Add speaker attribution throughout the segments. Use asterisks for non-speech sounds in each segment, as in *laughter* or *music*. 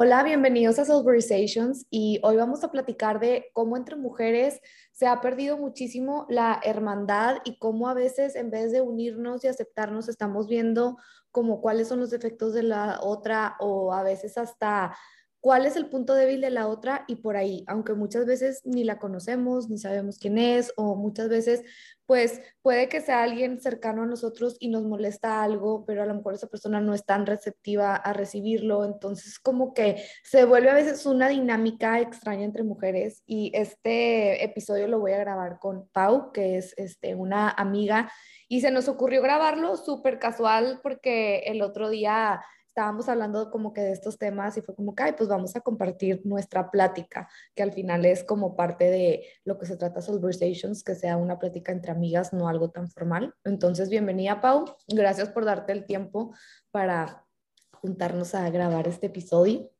Speaker 1: Hola, bienvenidos a Soulberizations y hoy vamos a platicar de cómo entre mujeres se ha perdido muchísimo la hermandad y cómo a veces en vez de unirnos y aceptarnos estamos viendo como cuáles son los defectos de la otra o a veces hasta cuál es el punto débil de la otra y por ahí, aunque muchas veces ni la conocemos, ni sabemos quién es, o muchas veces pues puede que sea alguien cercano a nosotros y nos molesta algo, pero a lo mejor esa persona no es tan receptiva a recibirlo, entonces como que se vuelve a veces una dinámica extraña entre mujeres. Y este episodio lo voy a grabar con Pau, que es este, una amiga, y se nos ocurrió grabarlo súper casual porque el otro día estábamos hablando como que de estos temas y fue como que, pues vamos a compartir nuestra plática, que al final es como parte de lo que se trata Conversations, que sea una plática entre amigas, no algo tan formal. Entonces, bienvenida Pau, gracias por darte el tiempo para juntarnos a grabar este episodio.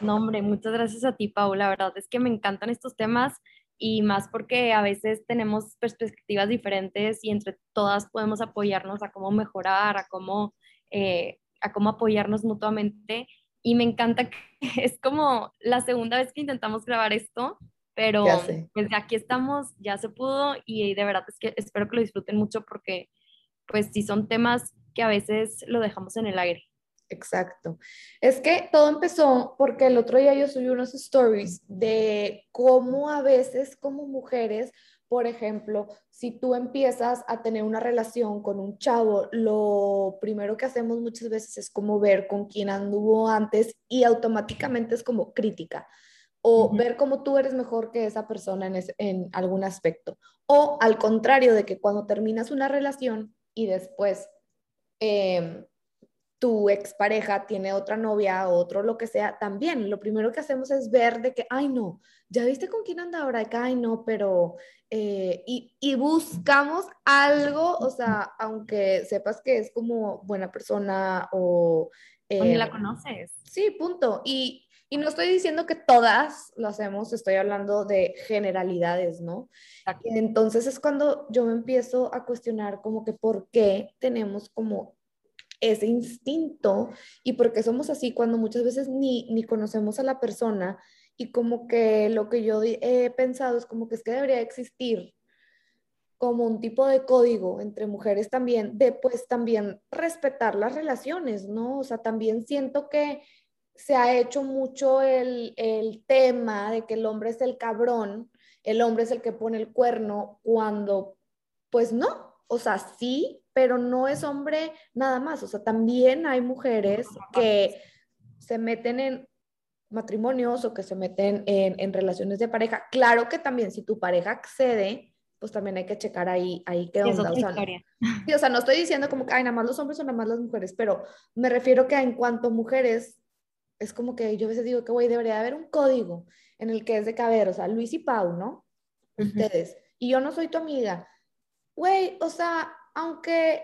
Speaker 2: No, hombre, muchas gracias a ti, Pau. La verdad es que me encantan estos temas y más porque a veces tenemos perspectivas diferentes y entre todas podemos apoyarnos a cómo mejorar, a cómo eh, a cómo apoyarnos mutuamente. Y me encanta que *laughs* es como la segunda vez que intentamos grabar esto, pero desde pues aquí estamos, ya se pudo y de verdad es que espero que lo disfruten mucho porque pues sí son temas que a veces lo dejamos en el aire.
Speaker 1: Exacto. Es que todo empezó porque el otro día yo subí unos stories de cómo a veces como mujeres por ejemplo, si tú empiezas a tener una relación con un chavo, lo primero que hacemos muchas veces es como ver con quién anduvo antes y automáticamente es como crítica o ver cómo tú eres mejor que esa persona en, en algún aspecto. O al contrario de que cuando terminas una relación y después eh, tu expareja tiene otra novia o otro lo que sea, también lo primero que hacemos es ver de que, ay no, ya viste con quién anda ahora, que, ay no, pero, eh, y, y, buscamos algo, o sea, aunque sepas que es como buena persona o...
Speaker 2: Eh, la conoces.
Speaker 1: Sí, punto. Y, y no estoy diciendo que todas lo hacemos, estoy hablando de generalidades, ¿no? Entonces es cuando yo me empiezo a cuestionar como que por qué tenemos como ese instinto y porque somos así cuando muchas veces ni, ni conocemos a la persona y como que lo que yo he pensado es como que es que debería existir como un tipo de código entre mujeres también, de pues también respetar las relaciones, ¿no? O sea, también siento que se ha hecho mucho el, el tema de que el hombre es el cabrón, el hombre es el que pone el cuerno, cuando pues no, o sea, sí, pero no es hombre nada más, o sea, también hay mujeres que se meten en matrimonios o que se meten en, relaciones de pareja. Claro que también si tu pareja accede, pues también hay que checar ahí, ahí qué onda. O sea, no, o sea, no estoy diciendo como que, ay, nada más los hombres o nada más las mujeres, pero me refiero que en cuanto a mujeres, es como que yo a veces digo que, güey, debería haber un código en el que es de caber, o sea, Luis y Pau, ¿no? Ustedes. Y yo no soy tu amiga. Güey, o sea, aunque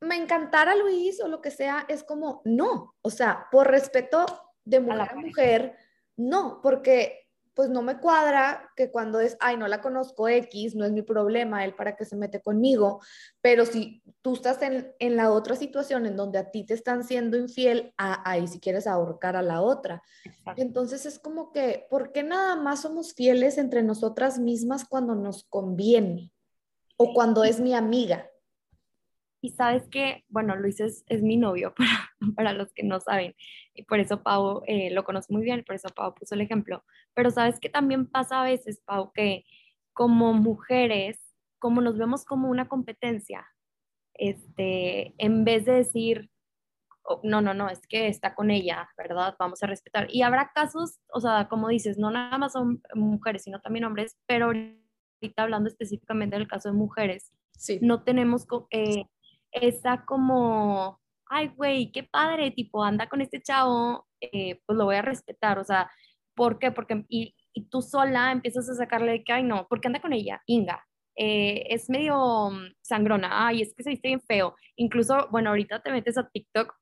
Speaker 1: me encantara Luis o lo que sea, es como, no, o sea, por respeto de mujer a, mujer, no, porque pues no me cuadra que cuando es, ay, no la conozco X, no es mi problema, él para qué se mete conmigo, pero si tú estás en, en la otra situación en donde a ti te están siendo infiel, ahí si quieres ahorcar a la otra. Entonces es como que, ¿por qué nada más somos fieles entre nosotras mismas cuando nos conviene? O cuando es mi amiga.
Speaker 2: Y sabes que, bueno, Luis es, es, mi novio, *laughs* para, para los que no saben, y por eso Pau eh, lo conoce muy bien, por eso Pau puso el ejemplo. Pero sabes que también pasa a veces, Pau, que como mujeres, como nos vemos como una competencia, este, en vez de decir, oh, no, no, no, es que está con ella, ¿verdad? Vamos a respetar. Y habrá casos, o sea, como dices, no nada más son mujeres, sino también hombres, pero ahorita hablando específicamente del caso de mujeres, sí. no tenemos eh, esa como, ay, güey, qué padre, tipo, anda con este chavo, eh, pues lo voy a respetar, o sea, ¿por qué? Porque, y, y, tú sola empiezas a sacarle de que, ay, no, ¿por qué anda con ella? Inga. Eh, es medio mm, sangrona, ay, es que se viste bien feo. Incluso, bueno, ahorita te metes a TikTok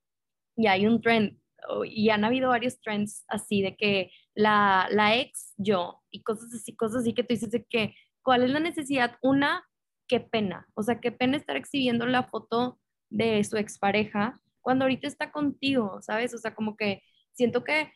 Speaker 2: y hay un trend, y han habido varios trends así de que la, la ex yo, y cosas así, cosas así que tú dices de que, ¿cuál es la necesidad? Una, qué pena, o sea, qué pena estar exhibiendo la foto de su expareja cuando ahorita está contigo, ¿sabes? O sea, como que siento que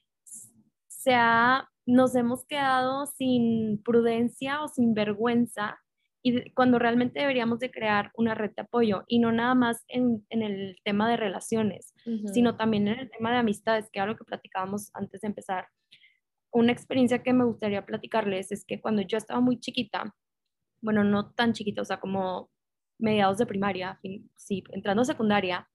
Speaker 2: sea, nos hemos quedado sin prudencia o sin vergüenza y cuando realmente deberíamos de crear una red de apoyo y no nada más en, el tema de relaciones, sino también en el tema de amistades, que era lo que platicábamos antes de empezar. Una experiencia que me gustaría platicarles es que cuando yo estaba muy chiquita, bueno, no tan chiquita, o sea, como mediados de primaria, sí, entrando a secundaria,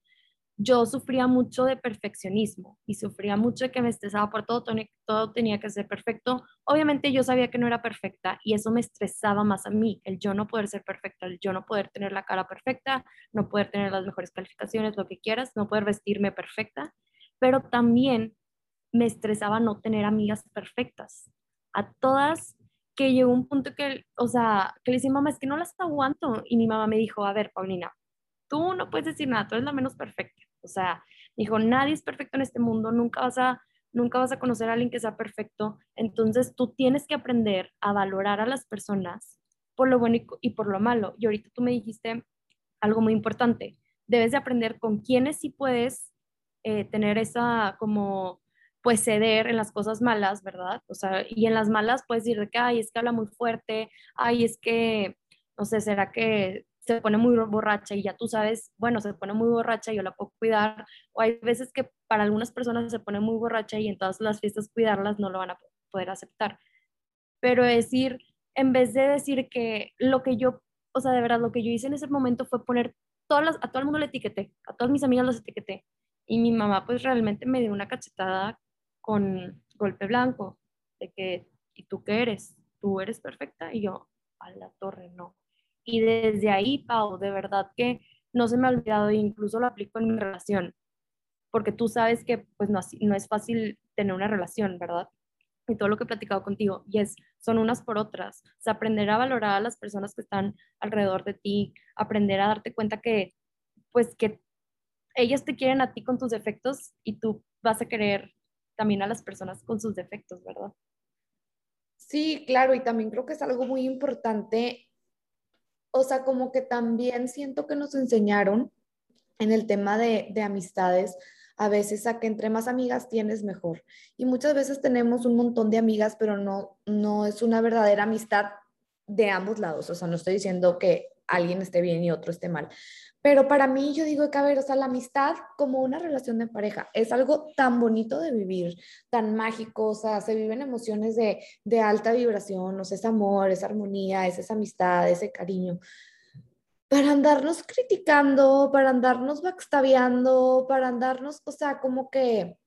Speaker 2: yo sufría mucho de perfeccionismo y sufría mucho de que me estresaba por todo, todo tenía que ser perfecto. Obviamente yo sabía que no era perfecta y eso me estresaba más a mí, el yo no poder ser perfecta, el yo no poder tener la cara perfecta, no poder tener las mejores calificaciones, lo que quieras, no poder vestirme perfecta, pero también me estresaba no tener amigas perfectas. A todas que llegó un punto que, o sea, que le decía, mamá, es que no las aguanto. Y mi mamá me dijo, a ver, Paulina, tú no puedes decir nada, tú eres la menos perfecta. O sea, dijo, nadie es perfecto en este mundo, nunca vas a nunca vas a conocer a alguien que sea perfecto, entonces tú tienes que aprender a valorar a las personas por lo bueno y, por lo malo. Y ahorita tú me dijiste algo muy importante, debes de aprender con quiénes sí puedes eh, tener esa como pues ceder en las cosas malas, ¿verdad? O sea, y en las malas puedes decir de que, ay, es que habla muy fuerte, ay, es que, no sé, será que se pone muy borracha y ya tú sabes, bueno, se pone muy borracha y yo la puedo cuidar, o hay veces que para algunas personas se pone muy borracha y en todas las fiestas cuidarlas no lo van a poder aceptar. Pero decir, en vez de decir que lo que yo, o sea, de verdad, lo que yo hice en ese momento fue poner todas a todo el mundo le etiqueté, a todas mis amigas las etiqueté. Y mi mamá pues realmente me dio una cachetada con golpe blanco, de que, ¿y tú qué eres? ¿Tú eres perfecta? Y yo, a la torre, no. Y desde ahí, Pau, de verdad que no se me ha olvidado e incluso lo aplico en mi relación, porque tú sabes que pues no, no es fácil tener una relación, ¿verdad? Y todo lo que he platicado contigo, y es, son unas por otras. O aprender a valorar a las personas que están alrededor de ti, aprender a darte cuenta que, pues, que ellas te quieren a ti con tus defectos y tú vas a querer también a las personas con sus defectos, ¿verdad?
Speaker 1: Sí, claro, y también creo que es algo muy importante o sea, como que también siento que nos enseñaron en el tema de, amistades, a veces a que entre más amigas tienes mejor. Y muchas veces tenemos un montón de amigas, pero no, no es una verdadera amistad de ambos lados. O sea, no estoy diciendo que alguien esté bien y otro esté mal. Pero para mí yo digo que, a ver, o sea, la amistad como una relación de pareja es algo tan bonito de vivir, tan mágico, o sea, se viven emociones de, de alta vibración, o sea, es amor, es armonía, es esa amistad, ese cariño. Para andarnos criticando, para andarnos backstabeando, para andarnos, o sea, como que,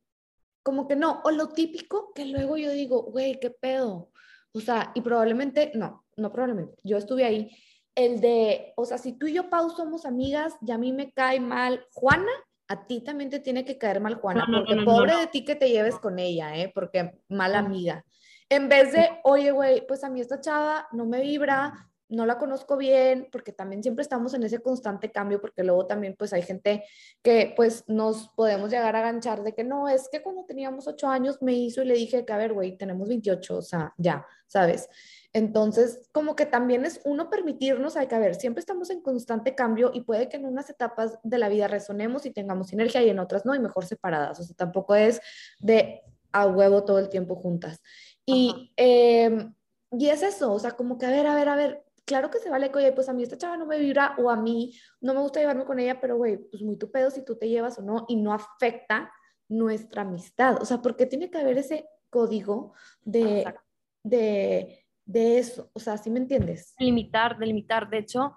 Speaker 1: como que no, o lo típico que luego yo digo, güey, qué pedo. O sea, y probablemente, no, no probablemente, yo estuve ahí el de, o sea, si tú y yo, Pau, somos amigas y a mí me cae mal Juana, a ti también te tiene que caer mal Juana, porque pobre de ti que te lleves con ella, ¿eh? Porque mala amiga. En vez de, oye, güey, pues a mí esta chava no me vibra, no la conozco bien, porque también siempre estamos en ese constante cambio, porque luego también pues hay gente que pues nos podemos llegar a ganchar de que no, es que cuando teníamos ocho años me hizo y le dije que, a ver, güey, tenemos 28, o sea, ya, ¿sabes? Entonces, como que también es uno permitirnos, hay que ver, siempre estamos en constante cambio y puede que en unas etapas de la vida resonemos y tengamos sinergia y en otras no, y mejor separadas. O sea, tampoco es de a huevo todo el tiempo juntas. Y, em, y es eso, o sea, como que a ver, a ver, a ver, claro que se vale que, oye, pues a mí esta chava no me vibra o a mí no me gusta llevarme con ella, pero güey, pues muy tu pedo si tú te llevas o no y no afecta nuestra amistad. O sea, porque tiene que haber ese código de, de de eso, o sea, ¿sí me entiendes?
Speaker 2: Limitar, delimitar. De hecho,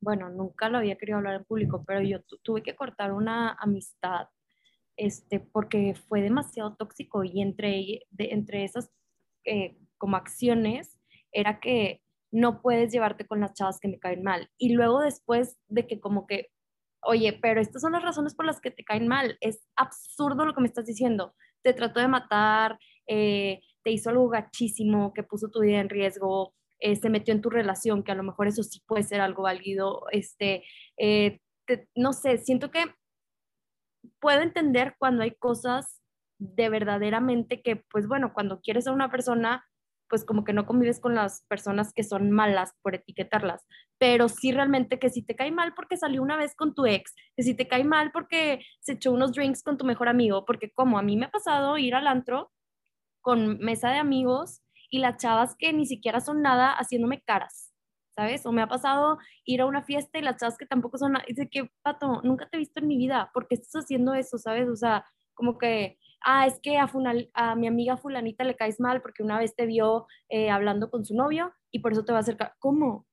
Speaker 2: bueno, nunca lo había querido hablar en público, pero yo tuve que cortar una amistad este, porque fue demasiado tóxico y entre, entre esas eh, como acciones era que no puedes llevarte con las chavas que me caen mal. Y luego después de que como que, oye, pero estas son las razones por las que te caen mal, es absurdo lo que me estás diciendo. Te trato de matar, eh, te hizo algo gachísimo, que puso tu vida en riesgo, eh, se metió en tu relación, que a lo mejor eso sí puede ser algo válido, este, eh, no sé, siento que puedo entender cuando hay cosas de verdaderamente que, pues bueno, cuando quieres a una persona, pues como que no convives con las personas que son malas por etiquetarlas, pero sí realmente que si te cae mal porque salió una vez con tu ex, que si te cae mal porque se echó unos drinks con tu mejor amigo, porque como a mí me ha pasado ir al antro con mesa de amigos y las chavas que ni siquiera son nada haciéndome caras, ¿sabes? O me ha pasado ir a una fiesta y las chavas que tampoco son dice que, pato, nunca te he visto en mi vida, ¿por qué estás haciendo eso, ¿sabes? O sea, como que, ah, es que a, a mi amiga fulanita le caes mal porque una vez te vio eh, hablando con su novio y por eso te va a acercar. ¿Cómo?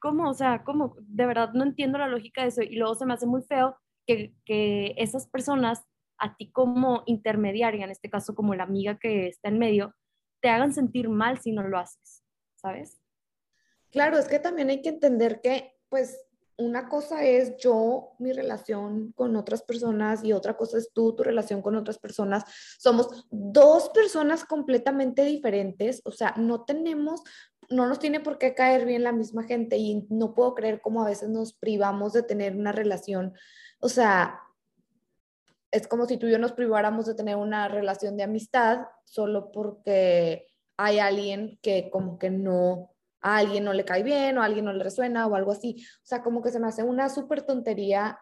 Speaker 2: ¿Cómo? O sea, ¿cómo? De verdad no entiendo la lógica de eso y luego se me hace muy feo que, que esas personas a ti como intermediaria, en este caso como la amiga que está en medio, te hagan sentir mal si no lo haces, ¿sabes?
Speaker 1: Claro, es que también hay que entender que, pues, una cosa es yo, mi relación con otras personas y otra cosa es tú, tu relación con otras personas. Somos dos personas completamente diferentes, o sea, no tenemos, no nos tiene por qué caer bien la misma gente y no puedo creer cómo a veces nos privamos de tener una relación, o sea, es como si tú y yo nos priváramos de tener una relación de amistad solo porque hay alguien que como que no, a alguien no le cae bien o a alguien no le resuena o algo así. O sea, como que se me hace una súper tontería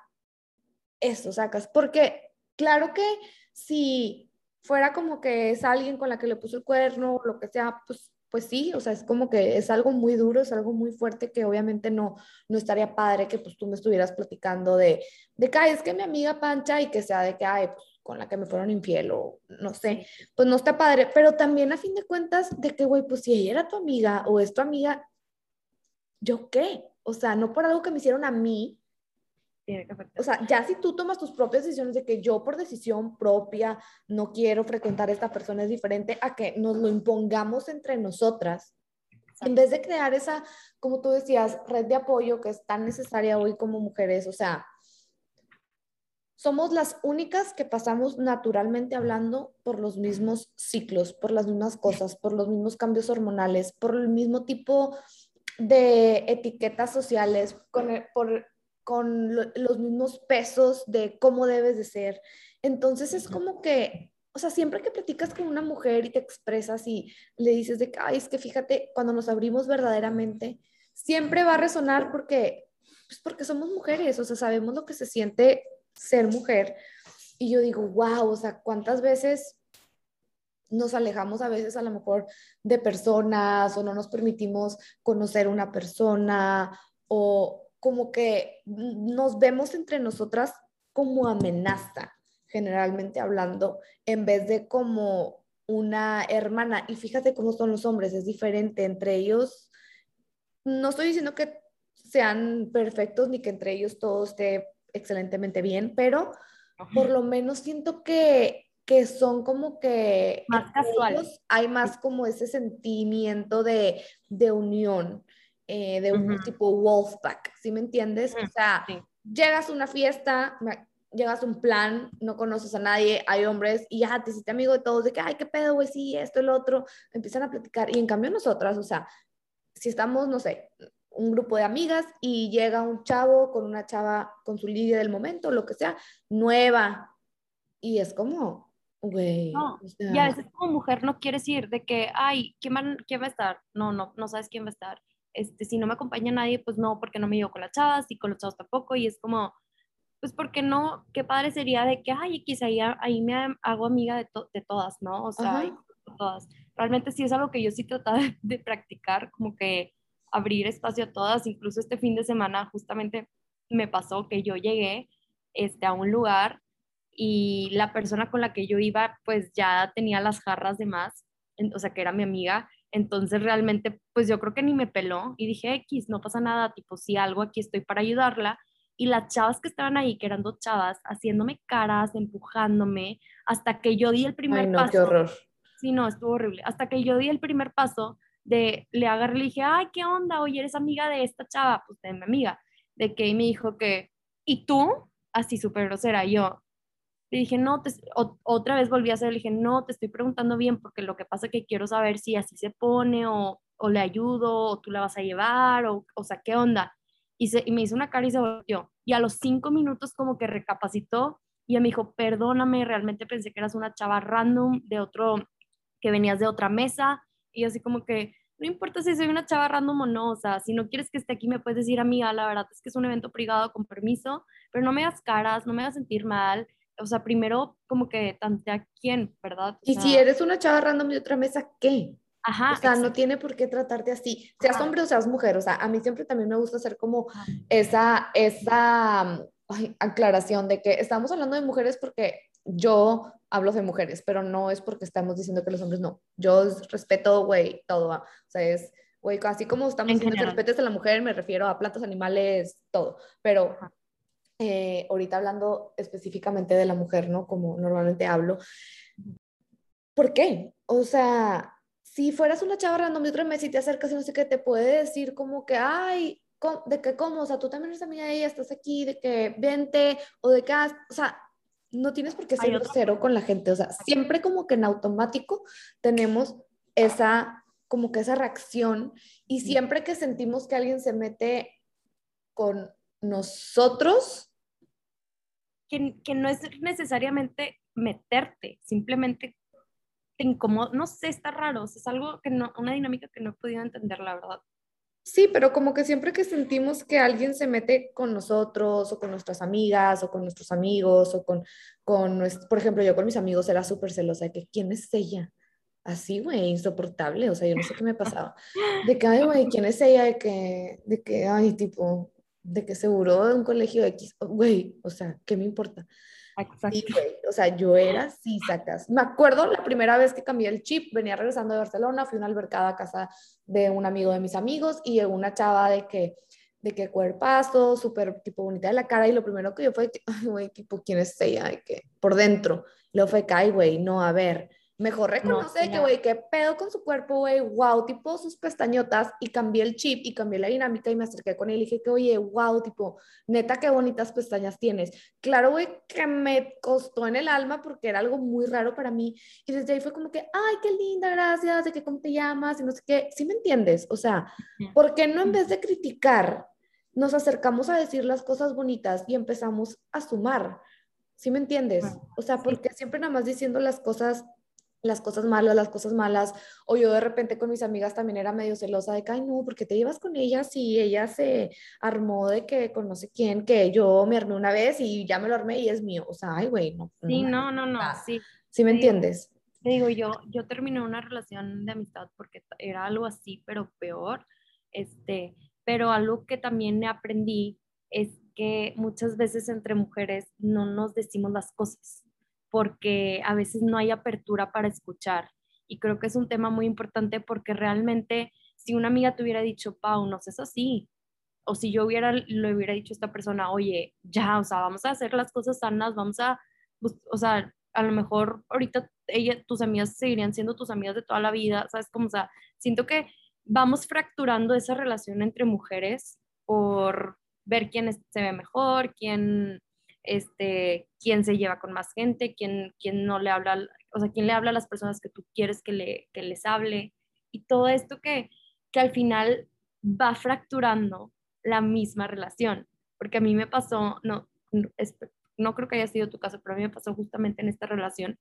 Speaker 1: eso, sacas. Porque claro que si fuera como que es alguien con la que le puso el cuerno o lo que sea, pues pues sí, o sea, es como que es algo muy duro, es algo muy fuerte que obviamente no, no estaría padre que pues tú me estuvieras platicando de, de que, es que mi amiga Pancha y que sea de que, pues con la que me fueron infiel o no sé, pues no está padre, pero también a fin de cuentas de que, güey, pues si ella era tu amiga o es tu amiga, ¿yo qué? O sea, no por algo que me hicieron a mí, o sea, ya si tú tomas tus propias decisiones de que yo por decisión propia no quiero frecuentar a esta persona es diferente a que nos lo impongamos entre nosotras. En vez de crear esa, como tú decías, red de apoyo que es tan necesaria hoy como mujeres, o sea, somos las únicas que pasamos naturalmente hablando por los mismos ciclos, por las mismas cosas, por los mismos cambios hormonales, por el mismo tipo de etiquetas sociales, con por con los mismos pesos de cómo debes de ser. Entonces es como que, o sea, siempre que platicas con una mujer y te expresas y le dices de que, ay, es que fíjate, cuando nos abrimos verdaderamente, siempre va a resonar porque, pues porque somos mujeres, o sea, sabemos lo que se siente ser mujer. Y yo digo, wow, o sea, ¿cuántas veces nos alejamos a veces a lo mejor de personas o no nos permitimos conocer una persona o, como que nos vemos entre nosotras como amenaza, generalmente hablando, en vez de como una hermana. Y fíjate cómo son los hombres, es diferente entre ellos. No estoy diciendo que sean perfectos ni que entre ellos todo esté excelentemente bien, pero por lo menos siento que, que son como que...
Speaker 2: Más casuales.
Speaker 1: Hay más como ese sentimiento de, de unión. Eh, de un tipo Wolfpack, ¿sí me entiendes? o sea, llegas a una fiesta, llegas a un plan, no conoces a nadie, hay hombres y ya te hiciste amigo de todos, de que, ay, qué pedo, güey, sí, esto, el otro, empiezan a platicar. Y en cambio nosotras, o sea, si estamos, no sé, un grupo de amigas y llega un chavo con una chava, con su lidia del momento, lo que sea, nueva, y es como, güey.
Speaker 2: No, y a veces como mujer no quieres ir de que, ay, ¿quién va, ¿quién va a estar? No, no, no sabes quién va a estar este, si no me acompaña nadie, pues no, porque no me llevo con las chavas y con los chavos tampoco, y es como, pues porque no, qué padre sería de que, ay, quizá ahí, ahí me hago amiga de, de todas, ¿no? O sea, todas. Realmente sí es algo que yo sí trataba *laughs* de, de, practicar, como que abrir espacio a todas, incluso este fin de semana justamente me pasó que yo llegué este, a un lugar y la persona con la que yo iba pues ya tenía las jarras de más, o sea que era mi amiga, entonces realmente, pues yo creo que ni me peló y dije, X, no pasa nada, tipo, si algo aquí estoy para ayudarla. Y las chavas que estaban ahí, que eran dos chavas, haciéndome caras, empujándome, hasta que yo di el primer
Speaker 1: Ay, no,
Speaker 2: paso.
Speaker 1: qué horror.
Speaker 2: Sí, no, estuvo horrible. Hasta que yo di el primer paso de, le agarré y le dije, ay, ¿qué onda? Oye, ¿eres amiga de esta chava? Pues de mi amiga. De que me dijo que, ¿y tú? Así súper grosera. yo, le dije, no, otra vez volví a hacer, le dije, no, te estoy preguntando bien porque lo que pasa es que quiero saber si así se pone o, o le ayudo o tú la vas a llevar o, o sea, ¿qué onda? Y, se, y me hizo una cara y se volvió. Y a los cinco minutos como que recapacitó y me dijo, perdóname, realmente pensé que eras una chava random de otro, que venías de otra mesa. Y así como que, no importa si soy una chava random o no, o sea, si no quieres que esté aquí me puedes decir, amiga, la verdad es que es un evento privado con permiso, pero no me hagas caras, no me hagas sentir mal, o sea, primero como que tantea quién, ¿verdad?
Speaker 1: y si eres una chava random de otra mesa, ¿qué?
Speaker 2: Ajá.
Speaker 1: O sea, no tiene por qué tratarte así, seas hombre o seas mujer. O sea, a mí siempre también me gusta hacer como esa, esa aclaración de que estamos hablando de mujeres porque yo hablo de mujeres, pero no es porque estamos diciendo que los hombres no. Yo respeto, güey, todo. O sea, es, güey, así como estamos diciendo que respetes a la mujer, me refiero a plantas, animales, todo. Pero eh, ahorita hablando específicamente de la mujer, ¿no? Como normalmente hablo. ¿Por qué? O sea, si fueras una chava random de otro mes y te acercas y no sé qué, te puede decir como que, ay, de que cómo, o sea, tú también eres amiga de ella, estás aquí, de que vente, o de que, o sea, no tienes por qué ser grosero con la gente, o sea, siempre como que en automático tenemos esa, como que esa reacción y siempre que sentimos que alguien se mete con nosotros.
Speaker 2: Que, que no es necesariamente meterte, simplemente te incomoda, no sé, está raro, es algo que no, una dinámica que no he podido entender, la verdad.
Speaker 1: Sí, pero como que siempre que sentimos que alguien se mete con nosotros o con nuestras amigas o con nuestros amigos o con, con por ejemplo, yo con mis amigos era súper celosa de que, ¿quién es ella? Así, güey, insoportable, o sea, yo no sé qué me pasaba. De que, ay, güey, ¿quién es ella? De que, de que, ay, tipo, de que seguro de un colegio X, güey, o sea, ¿qué me importa? O sea, yo era así, sacas. Me acuerdo la primera vez que cambié el chip, venía regresando de Barcelona, fui a una albercada a casa de un amigo de mis amigos y llegó una chava de que, de que cuerpazo, súper tipo bonita de la cara y lo primero que yo fue, ay, güey, tipo, ¿quién es ella? De que por dentro. Luego fue, ay, güey, no, a ver, Mejor reconoce que, güey, qué pedo con su cuerpo, güey, wow, tipo sus pestañotas, y cambié el chip y cambié la dinámica y me acerqué con él y dije que, oye, wow, tipo, neta, qué bonitas pestañas tienes. Claro, güey, que me costó en el alma porque era algo muy raro para mí. Y desde ahí fue como que, ay, qué linda, gracias, de que cómo te llamas, y no sé qué. ¿Sí me entiendes? O sea, ¿por qué no en vez de criticar, nos acercamos a decir las cosas bonitas y empezamos a sumar? ¿Sí me entiendes? O sea, porque siempre nada más diciendo las cosas las cosas malas, las cosas malas, o yo de repente con mis amigas también era medio celosa de que, ay, no, porque te llevas con ella si ella se armó de que con no sé quién, que yo me armé una vez y ya me lo armé y es mío, o sea, ay, güey, no.
Speaker 2: Sí, no, no, no, sí.
Speaker 1: ¿Sí me entiendes?
Speaker 2: Te digo, yo, yo terminé una relación de amistad porque era algo así, pero peor, este, pero algo que también aprendí es que muchas veces entre mujeres no nos decimos las cosas porque a veces no hay apertura para escuchar. Y creo que es un tema muy importante porque realmente si una amiga te hubiera dicho, Pau, no sé, es así, o si yo hubiera, le hubiera dicho a esta persona, oye, ya, o sea, vamos a hacer las cosas sanas, vamos a, o sea, a lo mejor ahorita ella, tus amigas seguirían siendo tus amigas de toda la vida, ¿sabes? Como, o sea, siento que vamos fracturando esa relación entre mujeres por ver quién se ve mejor, quién, este, quién se lleva con más gente, quién, quién no le habla, o sea, quién le habla a las personas que tú quieres que, le, que les hable. Y todo esto que, que al final va fracturando la misma relación. Porque a mí me pasó, no, no creo que haya sido tu caso, pero a mí me pasó justamente en esta relación,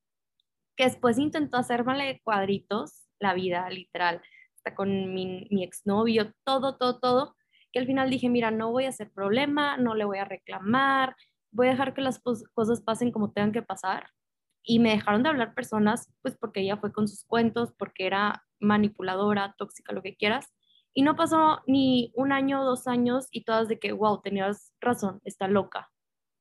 Speaker 2: que después intentó hacerme cuadritos la vida, literal, hasta con mi, mi exnovio, todo, todo, todo, que al final dije, mira, no voy a hacer problema, no le voy a reclamar, voy a dejar que las cosas pasen como tengan que pasar. Y me dejaron de hablar personas, pues porque ella fue con sus cuentos, porque era manipuladora, tóxica, lo que quieras. Y no pasó ni un año, dos años y todas de que, wow, tenías razón, está loca.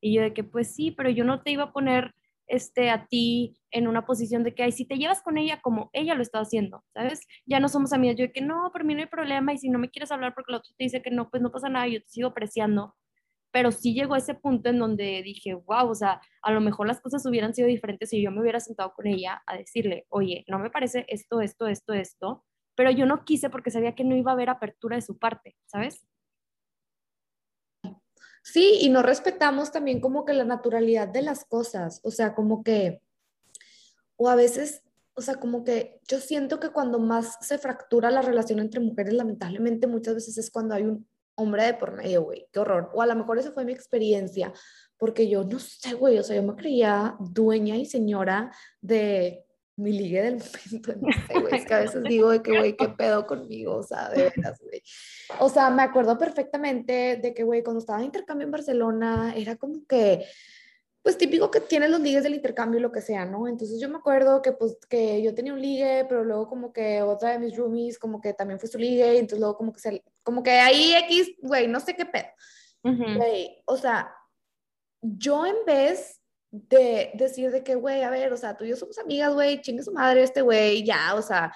Speaker 2: Y yo de que, pues sí, pero yo no te iba a poner este, a ti en una posición de que, ay, si te llevas con ella como ella lo está haciendo, ¿sabes? Ya no somos amigas. Yo de que, no, por mí no hay problema y si no me quieres hablar porque el otro te dice que no, pues no pasa nada, yo te sigo apreciando pero sí llegó ese punto en donde dije, wow, o sea, a lo mejor las cosas hubieran sido diferentes si yo me hubiera sentado con ella a decirle, oye, no me parece esto, esto, esto, esto, pero yo no quise porque sabía que no iba a haber apertura de su parte, ¿sabes?
Speaker 1: Sí, y no respetamos también como que la naturalidad de las cosas, o sea, como que, o a veces, o sea, como que yo siento que cuando más se fractura la relación entre mujeres, lamentablemente muchas veces es cuando hay un hombre de por medio, güey, qué horror. O a lo mejor esa fue mi experiencia, porque yo no sé, güey, o sea, yo me creía dueña y señora de mi ligue del momento, *laughs* no sé, güey, es que a veces digo de que, güey, qué pedo conmigo, o sea, de veras, güey. O sea, me acuerdo perfectamente de que, güey, cuando estaba en intercambio en Barcelona, era como que pues típico que tienes los ligues del intercambio y lo que sea, ¿no? Entonces yo me acuerdo que pues que yo tenía un ligue, pero luego como que otra de mis roomies como que también fue su ligue, y entonces luego como que se, como que ahí X, güey, no sé qué pedo. Güey, o sea, yo en vez de decir de que, güey, a ver, o sea, tú y yo somos amigas, güey, chingue su madre este güey, ya, o sea,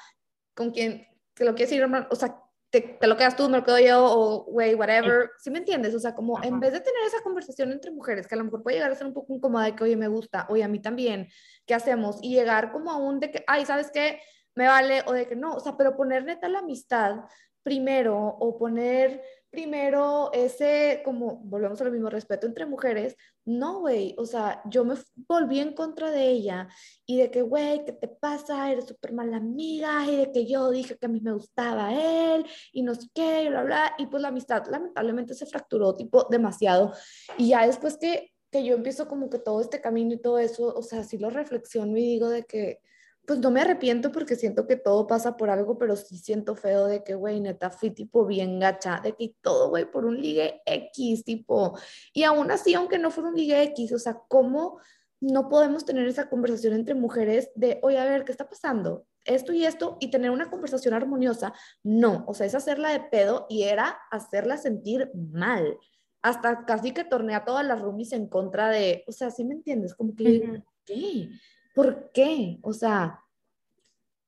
Speaker 1: con quien te lo quieres decir, o sea, te, lo quedas tú, me lo quedo yo, o güey, whatever. ¿Sí me entiendes? O sea, como en vez de tener esa conversación entre mujeres, que a lo mejor puede llegar a ser un poco incómoda de que, oye, me gusta, oye, a mí también, ¿qué hacemos? Y llegar como a un de que, ay, ¿sabes qué? Me vale, o de que no, o sea, pero poner neta la amistad primero, o poner primero ese, como volvemos al mismo respeto entre mujeres, no, güey, o sea, yo me volví en contra de ella y de que, güey, ¿qué te pasa? Eres súper mala amiga y de que yo dije que a mí me gustaba él y no sé qué, y bla, bla, y pues la amistad lamentablemente se fracturó tipo demasiado y ya después que, que yo empiezo como que todo este camino y todo eso, o sea, sí lo reflexiono y digo de que, pues no me arrepiento porque siento que todo pasa por algo, pero sí siento feo de que, güey, neta, fui tipo bien gacha, de que todo, güey, por un ligue X, tipo, y aún así, aunque no fuera un ligue X, o sea, ¿cómo no podemos tener esa conversación entre mujeres de, oye, a ver, ¿qué está pasando? Esto y esto, y tener una conversación armoniosa, no, o sea, es hacerla de pedo y era hacerla sentir mal. Hasta casi que torné a todas las roomies en contra de, o sea, ¿sí me entiendes? Como que, ¿qué? ¿Por qué? O sea,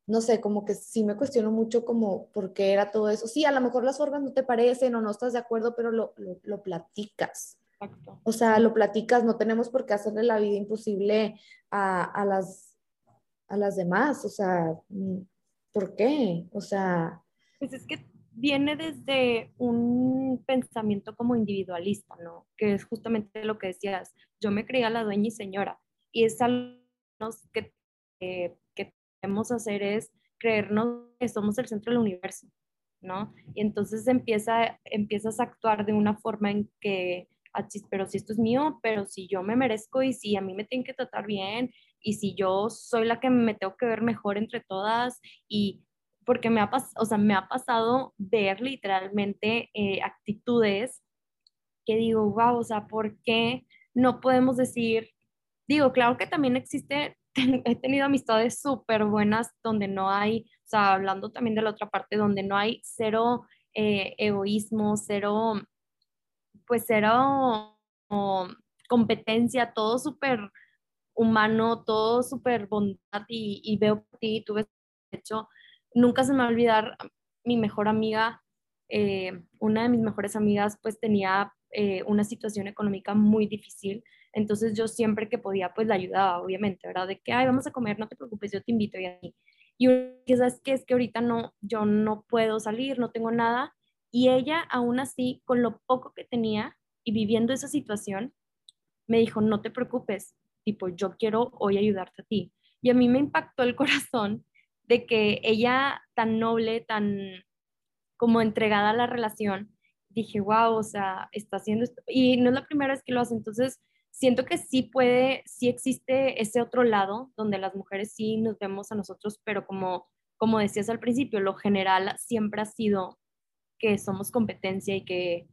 Speaker 1: no sé, como que sí me cuestiono mucho como por qué era todo eso. Sí, a lo mejor las formas no te parecen o no estás de acuerdo, pero lo, lo, platicas. Exacto. O sea, lo platicas, no tenemos por qué hacerle la vida imposible a, a, las, a las demás. O sea, mm, ¿por qué? O sea...
Speaker 2: Pues es que viene desde un pensamiento como individualista, ¿no? Que es justamente lo que decías, yo me creía la dueña y señora, y es algo que, eh, que hacer es creernos que somos el centro del universo, ¿no? Y entonces empieza, empiezas a actuar de una forma en que, ah, pero si esto es mío, pero si yo me merezco y si a mí me tienen que tratar bien y si yo soy la que me tengo que ver mejor entre todas y porque me ha, o sea, me ha pasado ver literalmente eh, actitudes que digo, wow, o sea, ¿por qué no podemos decir, Digo, claro que también existe, *laughs* he tenido amistades súper buenas donde no hay, o sea, hablando también de la otra parte, donde no hay cero eh, egoísmo, cero, pues cero competencia, todo súper humano, todo súper bondad y, veo por ti, tú ves, de hecho, nunca se me va a olvidar, mi mejor amiga, eh, una de mis mejores amigas, pues tenía eh, una situación económica muy difícil entonces yo siempre que podía, pues la ayudaba, obviamente, ¿verdad? De que, ay, vamos a comer, no te preocupes, yo te invito y así. Y ¿sabes qué? Es que ahorita no, yo no puedo salir, no tengo nada. Y ella, aún así, con lo poco que tenía y viviendo esa situación, me dijo, no te preocupes, tipo, yo quiero hoy ayudarte a ti. Y a mí me impactó el *laughs* corazón de que ella tan noble, tan como entregada a la relación, dije, wow, o sea, está haciendo esto. Y no es la primera vez que lo hace, entonces siento que sí puede, sí existe ese otro lado donde las mujeres sí nos vemos a nosotros, pero como, como decías al principio, lo general siempre ha sido que somos competencia y que,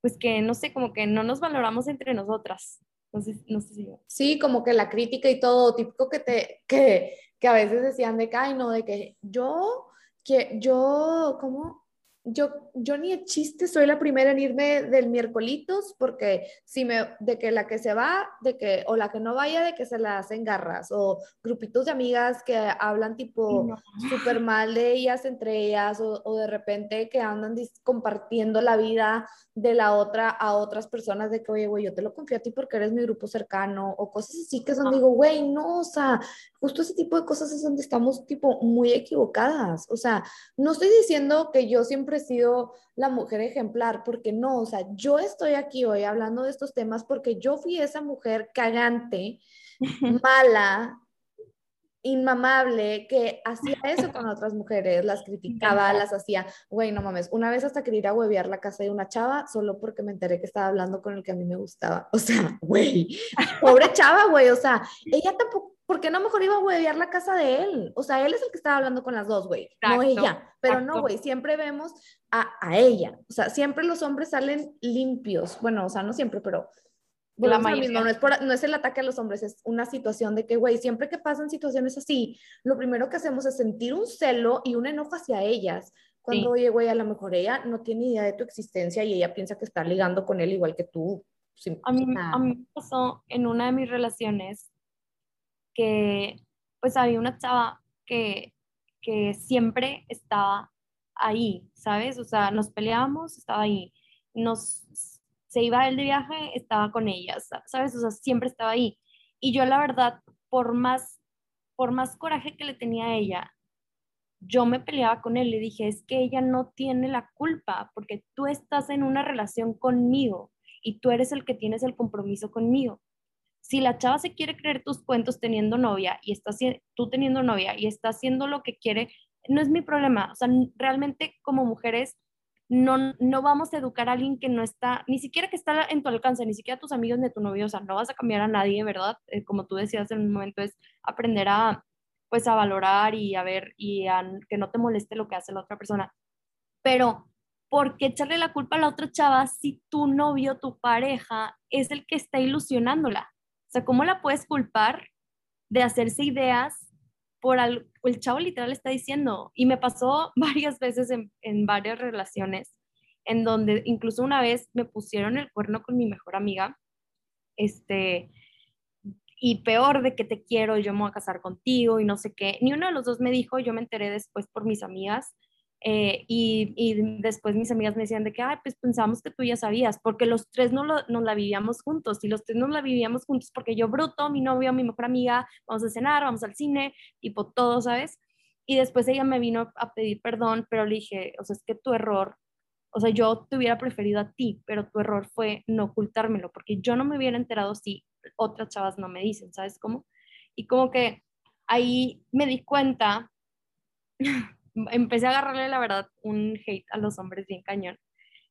Speaker 2: pues que, no sé, como que no nos valoramos entre nosotras. Entonces, no sé si...
Speaker 1: Sí, como que la crítica y todo, típico que te, que, que a veces decían de que, ay, no, de que yo, que yo, ¿cómo? Yo, yo ni el chiste soy la primera en irme del miércolitos porque si me, de que la que se va, de que, o la que no vaya, de que se la hacen garras, o grupitos de amigas que hablan tipo súper mal de ellas entre ellas, o, o de repente que andan compartiendo la vida de la otra a otras personas de que, oye, güey, yo te lo confío a ti porque eres mi grupo cercano, o cosas así que son, digo, güey, no, o sea, justo ese tipo de cosas es donde estamos tipo muy equivocadas, o sea, no estoy diciendo que yo siempre he sido la mujer ejemplar, porque no, o sea, yo estoy aquí hoy hablando de estos temas porque yo fui esa mujer cagante, *laughs* mala, inmamable, que hacía eso con otras mujeres, las criticaba, las hacía, güey, no mames, una vez hasta quería ir a huevear la casa de una chava solo porque me enteré que estaba hablando con el que a mí me gustaba, o sea, güey, pobre chava, güey, o sea, ella tampoco ¿por qué no mejor iba a huevear la casa de él? O sea, él es el que estaba hablando con las dos, güey, no ella. Pero no, güey, siempre vemos a, a, ella. O sea, siempre los hombres salen limpios. Bueno, o sea, no siempre, pero la mayoría. no, es no es el ataque a los hombres, es una situación de que, güey, siempre que pasan situaciones así, lo primero que hacemos es sentir un celo y un enojo hacia ellas. Cuando, oye, güey, a lo mejor ella no tiene idea de tu existencia y ella piensa que está ligando con él igual que tú.
Speaker 2: a, mí, a mí me pasó en una de mis relaciones que, pues, había una chava que, que siempre estaba ahí, ¿sabes? O sea, nos peleábamos, estaba ahí. Nos, se iba él de viaje, estaba con ella, ¿sabes? O sea, siempre estaba ahí. Y yo la verdad, por más, por más coraje que le tenía ella, yo me peleaba con él, le dije, es que ella no tiene la culpa porque tú estás en una relación conmigo y tú eres el que tienes el compromiso conmigo. Si la chava se quiere creer tus cuentos teniendo novia y está, tú teniendo novia y está haciendo lo que quiere, no es mi problema. O sea, realmente como mujeres no, no vamos a educar a alguien que no está, ni siquiera que está en tu alcance, ni siquiera tus amigos ni tu novio, o sea, no vas a cambiar a nadie, ¿verdad? Eh, como tú decías en un momento, es aprender a, pues a valorar y a ver y a que no te moleste lo que hace la otra persona. Pero, ¿por qué echarle la culpa a la otra chava si tu novio, tu pareja, es el que está ilusionándola? Sea, ¿cómo la puedes culpar de hacerse ideas por algo? El chavo literal está diciendo, y me pasó *laughs* varias veces en, en varias relaciones, en donde incluso una vez me pusieron el cuerno con mi mejor amiga, este, y peor de que te quiero, yo me voy a casar contigo y no sé qué. Ni uno de los dos me dijo, yo me enteré después por mis amigas eh, y, y, después mis amigas me decían de que, ay, pues pensamos que tú ya sabías, porque los tres no, lo, nos la vivíamos juntos y los tres nos la vivíamos juntos porque yo bruto, mi novio, mi mejor amiga, vamos a cenar, vamos al cine, tipo todo, ¿sabes? Y después ella me vino a pedir perdón, pero le dije, o sea, es que tu error o sea, yo te hubiera preferido a ti, pero tu error fue no ocultármelo, porque yo no me hubiera enterado si otras chavas no me dicen, ¿sabes cómo? Y como que ahí me di cuenta, empecé a agarrarle la verdad un hate a los hombres bien cañón.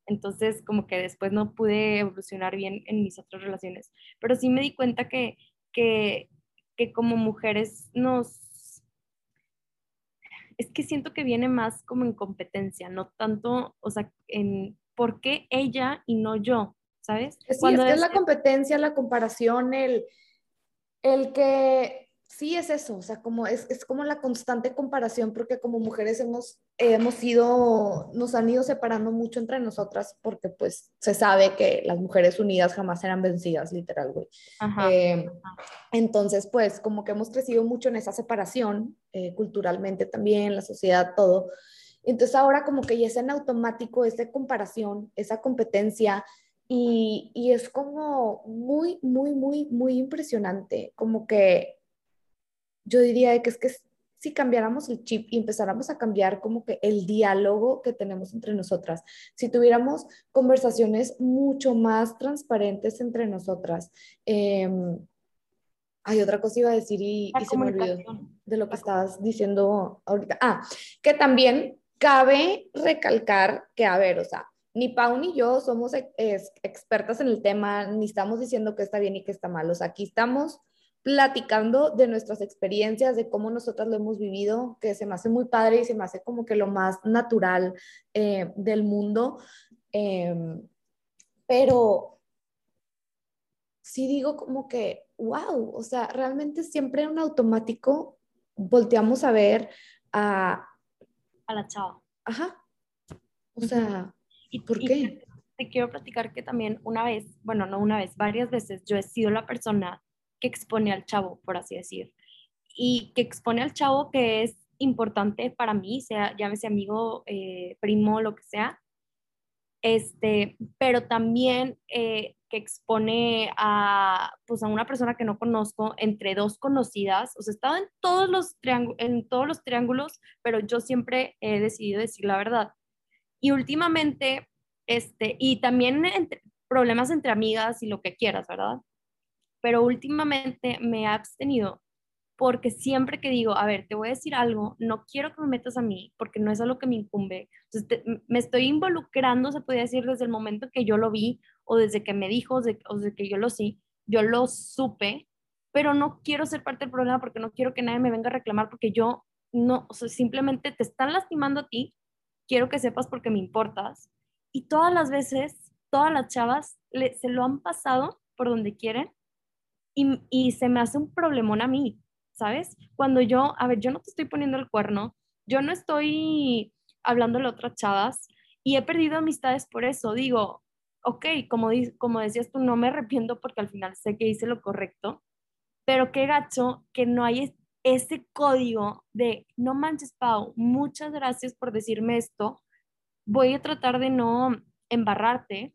Speaker 2: Entonces, como que después no pude evolucionar bien en mis otras relaciones. Pero sí me di cuenta que, que, que como mujeres nos... Es que siento que viene más como en competencia, no tanto, o sea, en por qué ella y no yo, ¿sabes?
Speaker 1: Sí, Cuando es, la competencia, la comparación, el, el que sí es eso, o sea, como es, es, como la constante comparación, porque como mujeres hemos, hemos ido, nos han ido separando mucho entre nosotras, porque pues se sabe que las mujeres unidas jamás serán vencidas, literal, güey. Eh, entonces, pues como que hemos crecido mucho en esa separación, eh, culturalmente también, la sociedad, todo. Entonces ahora como que ya es en automático esa comparación, esa competencia, y, y, es como muy, muy, muy, muy impresionante. Como que yo diría que es que si cambiáramos el chip y empezáramos a cambiar como que el diálogo que tenemos entre nosotras, si tuviéramos conversaciones mucho más transparentes entre nosotras. Em, hay otra cosa iba a decir y, y se me olvidó de lo que estabas diciendo ahorita. Ah, que también cabe recalcar que, a ver, o sea, ni Pau ni yo somos expertas en el tema, ni estamos diciendo que está bien y que está mal. O sea, aquí estamos platicando de nuestras experiencias, de cómo nosotras lo hemos vivido, que se me hace muy padre y se me hace como que lo más natural eh, del mundo. Em, pero sí digo como que, wow, o sea, realmente siempre en un automático volteamos a ver a...
Speaker 2: A la chava.
Speaker 1: Ajá. O sea, ¿Y por qué?
Speaker 2: Te, quiero platicar que también una vez, bueno, no una vez, varias veces yo he sido la persona que expone al chavo, por así decir, y que expone al chavo que es importante para mí, sea llámese amigo, eh, primo, lo que sea, este, pero también eh, que expone a, pues a una persona que no conozco entre dos conocidas, o sea, he estado en todos los, en todos los triángulos, pero yo siempre he decidido decir la verdad. Y últimamente, este, y también problemas entre amigas y lo que quieras, ¿verdad? Pero últimamente me he abstenido porque siempre que digo, a ver, te voy a decir algo, no quiero que me metas a mí porque no es algo que me incumbe. Entonces, me estoy involucrando, se podría decir, desde el momento que yo lo vi o desde que me dijo o desde que yo lo sí, yo lo supe, pero no quiero ser parte del problema porque no quiero que nadie me venga a reclamar porque yo no, o sea, simplemente te están lastimando a ti quiero que sepas porque me importas. Y todas las veces, todas las chavas se lo han pasado por donde quieren y, se me hace un problemón a mí, ¿sabes? Cuando yo, a ver, yo no te estoy poniendo el cuerno, yo no estoy hablándole a otras chavas y he perdido amistades por eso. Digo, ok, como, como decías tú, no me arrepiento porque al final sé que hice lo correcto, pero qué gacho que no hay ese código de, no manches, Pau, muchas gracias por decirme esto, voy a tratar de no embarrarte.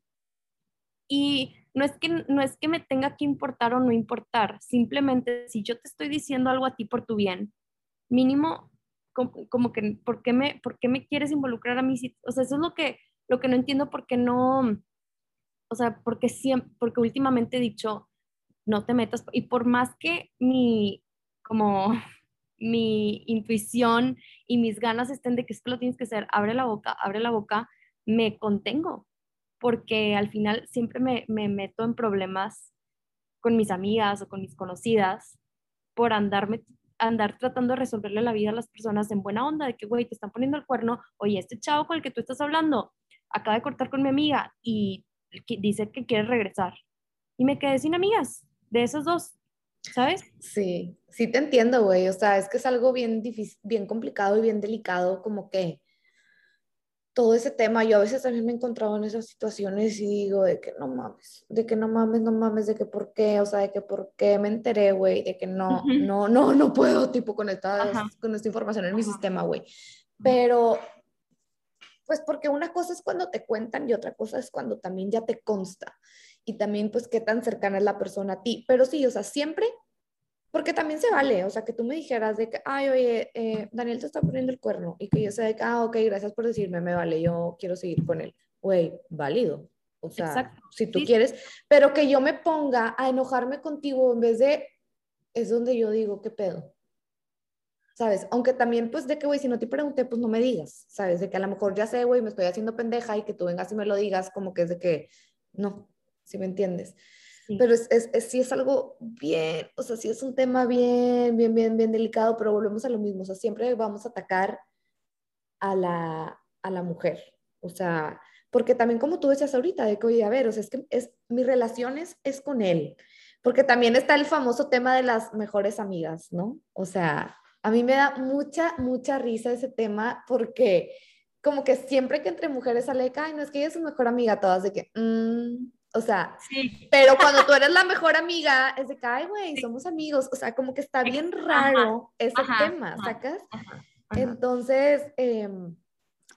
Speaker 2: Y no es que, no es que me tenga que importar o no importar, simplemente si yo te estoy diciendo algo a ti por tu bien, mínimo, como, que, ¿por qué, me, ¿por qué me quieres involucrar a mí? O sea, eso es lo que, lo que no entiendo, porque no, o sea, porque, siempre, porque últimamente he dicho, no te metas, y por más que mi, como *laughs* mi intuición y mis ganas estén de que esto lo tienes que hacer, abre la boca, abre la boca, me contengo, porque al final siempre me, me meto en problemas con mis amigas o con mis conocidas por andarme andar tratando de resolverle la vida a las personas en buena onda, de que, güey, te están poniendo el cuerno, oye, este chavo con el que tú estás hablando acaba de cortar con mi amiga y dice que quiere regresar. Y me quedé sin amigas de esos dos, ¿sabes?
Speaker 1: Sí, sí te entiendo, güey. O sea, es que es algo bien difícil, bien complicado y bien delicado, como que todo ese tema, yo a veces también me he encontrado en esas situaciones y digo de que no mames, de que no mames, no mames, de que por qué, o sea, de que por qué me enteré, güey, de que no, no, no, no puedo, tipo, con esta, con esta información en mi sistema, güey. Pero, pues porque una cosa es cuando te cuentan y otra cosa es cuando también ya te consta. Y también, pues, qué tan cercana es la persona a ti. Pero sí, o sea, siempre porque también se vale, o sea, que tú me dijeras de que, ay, oye, eh, Daniel te está poniendo el cuerno y que yo sea de que, ah, ok, gracias por decirme, me vale, yo quiero seguir con él. Güey, válido. O sea, si tú quieres, pero que yo me ponga a enojarme contigo en vez de, es donde yo digo, ¿qué pedo? ¿Sabes? Aunque también, pues, de que, güey, si no te pregunté, pues no me digas, ¿sabes? De que a lo mejor ya sé, güey, me estoy haciendo pendeja y que tú vengas y me lo digas, como que es de que, no, si me entiendes. Pero es, es, sí es algo bien, o sea, sí es un tema bien, bien, bien, bien delicado, pero volvemos a lo mismo, o sea, siempre vamos a atacar a la, a la mujer, o sea, porque también como tú decías ahorita, de que, oye, a ver, o sea, es que es, mi relación es, es con él, porque también está el famoso tema de las mejores amigas, ¿no? O sea, a mí me da mucha, mucha risa ese tema porque como que siempre que entre mujeres sale, ay, no es que ella es su mejor amiga, todas de que, mmm, o sea, pero cuando tú *laughs* eres la mejor amiga, es de que, ay, güey, somos amigos. O sea, como que está bien raro ese tema, ¿sacas? Entonces, em,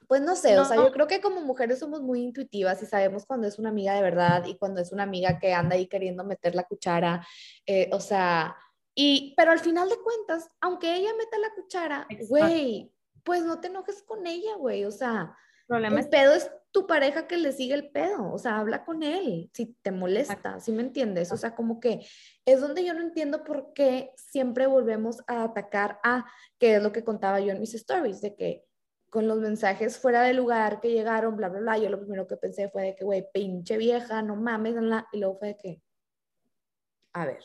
Speaker 1: pues no sé, o sea, yo creo que como mujeres somos muy intuitivas y sabemos cuando es una amiga de verdad y cuando es una amiga que anda ahí queriendo meter la cuchara, eh, o sea, y, pero al final de cuentas, aunque ella meta la cuchara, güey, pues no te enojes con ella, güey, o sea, el pedo es tu pareja que le sigue el pedo, o sea, habla con él si te molesta, ¿sí me entiendes? O sea, como que es donde yo no entiendo por qué siempre volvemos a atacar a, que es lo que contaba yo en mis stories, de que con los mensajes fuera de lugar que llegaron, bla, bla, bla, yo lo primero que pensé fue de que, güey, pinche vieja, no mames, y luego fue de que, a ver.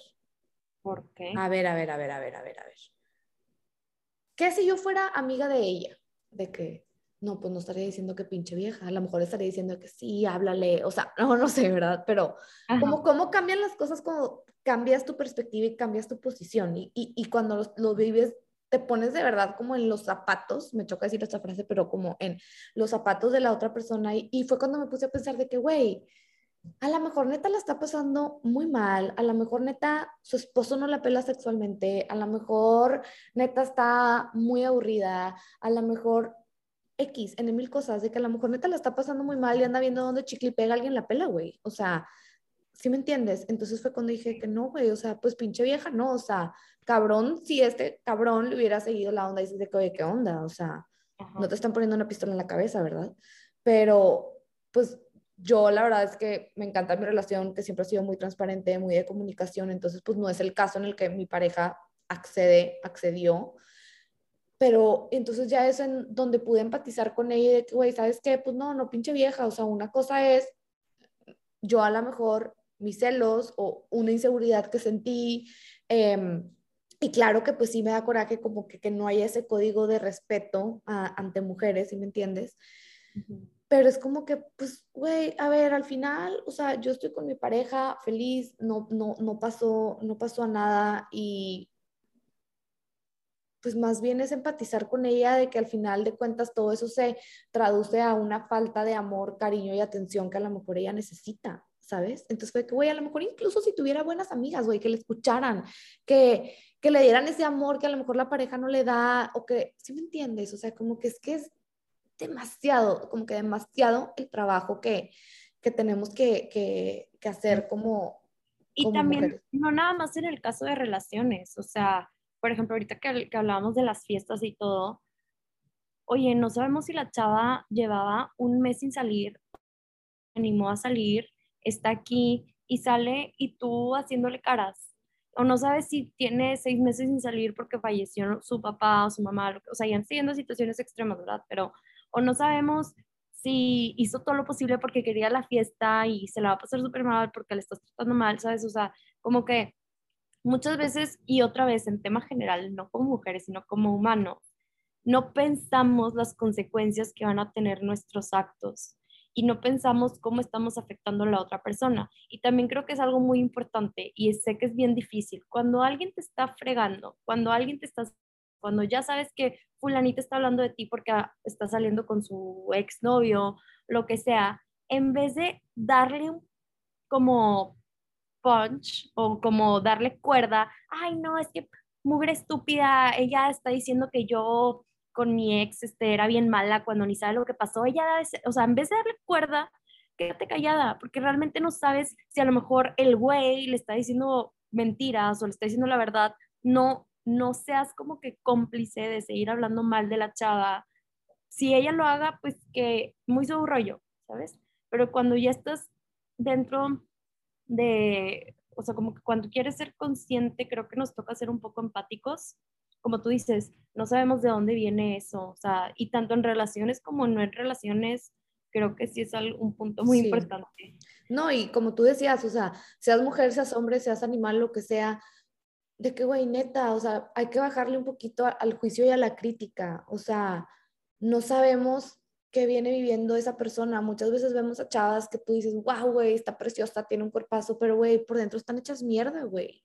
Speaker 2: ¿Por qué?
Speaker 1: A ver, a ver, a ver, a ver, a ver, a ver. ¿Qué si yo fuera amiga de ella? De que, no, pues no estaría diciendo que pinche vieja, a lo mejor estaría diciendo que sí, háblale, o sea, *laughs* no, no sé, ¿verdad? Pero como cómo cambian las cosas cuando cambias tu perspectiva y cambias tu posición y, y, y cuando lo, vives, te pones de verdad como en los zapatos, me choca decir esta frase, pero como en los zapatos de la otra persona y, y fue cuando me puse a pensar de que, güey, a lo mejor neta la está pasando muy mal, a lo mejor neta su esposo no la pela sexualmente, a lo mejor neta está muy aburrida, a lo mejor X, en mil cosas, de que a lo mejor neta la está pasando muy mal y anda viendo dónde chicle y pega alguien la pela, güey. O sea, ¿sí me entiendes? Entonces fue cuando dije que no, güey, o sea, pues pinche vieja, no, o sea, cabrón, si este cabrón le hubiera seguido la onda dices de que, oye, ¿qué onda? O sea, no te están poniendo una pistola en la cabeza, ¿verdad? Pero, pues yo la verdad es que me encanta mi relación, que siempre ha sido muy transparente, muy de comunicación, entonces pues no es el caso en el que mi pareja accede, accedió pero entonces ya es en donde pude empatizar con ella de que, güey, ¿sabes qué? Pues no, no pinche vieja, o sea, una cosa es yo a lo mejor mis celos o una inseguridad que sentí, em, y claro que pues sí me da coraje como que, que no haya ese código de respeto ante mujeres, ¿sí me entiendes? pero es como que, pues, güey, a ver, al final, o sea, yo estoy con mi pareja feliz, no, no, no pasó, no pasó a nada y pues más bien es empatizar con ella de que al final de cuentas todo eso se traduce a una falta de amor, cariño y atención que a lo mejor ella necesita, ¿sabes? Entonces fue que, güey, a lo mejor incluso si tuviera buenas amigas, güey, que le escucharan, que, que le dieran ese amor que a lo mejor la pareja no le da, o que, ¿sí me entiendes? O sea, como que es que es demasiado, como que demasiado el trabajo que, que tenemos que, que, que hacer como...
Speaker 2: Y también, no nada más en el caso de relaciones, o sea, por ejemplo, ahorita que, que hablábamos de las fiestas y todo, oye, no sabemos si la chava llevaba un mes sin salir, animó a salir, está aquí y sale y tú haciéndole caras. O no sabes si tiene seis meses sin salir porque falleció su papá o su mamá, o sea, ya siendo situaciones extremas, ¿verdad? Pero, o no sabemos si hizo todo lo posible porque quería la fiesta y se la va a pasar súper mal porque le estás tratando mal, ¿sabes? O sea, como que muchas veces, y otra vez en tema general, no como mujeres, sino como humanos, no pensamos las consecuencias que van a tener nuestros actos y no pensamos cómo estamos afectando a la otra persona. Y también creo que es algo muy importante y sé que es bien difícil. Cuando alguien te está fregando, cuando alguien te está, cuando ya sabes que fulanita está hablando de ti porque está saliendo con su exnovio, lo que sea, en vez de darle como punch o como darle cuerda, ay no, es que mugre estúpida, ella está diciendo que yo con mi ex este, era bien mala cuando ni sabe lo que pasó, ella, o sea, en vez de darle cuerda, quédate callada, porque realmente no sabes si a lo mejor el güey le está diciendo mentiras o le está diciendo la verdad, no, no seas como que cómplice de seguir hablando mal de la chava. Si ella lo haga, pues que muy su rollo, ¿sabes? Pero cuando ya estás dentro de, o sea, como que cuando quieres ser consciente, creo que nos toca ser un poco empáticos. Como tú dices, no sabemos de dónde viene eso, o sea, y tanto en relaciones como no en relaciones, creo que sí es un punto muy importante.
Speaker 1: No, y como tú decías, o sea, seas mujer, seas hombre, seas animal, lo que sea, de qué güey, neta, o sea, hay que bajarle un poquito al juicio y a la crítica, o sea, no sabemos que viene viviendo esa persona. Muchas veces vemos a chavas que tú dices, wow, güey, está preciosa, tiene un cuerpazo, pero güey, por dentro están hechas mierda, güey.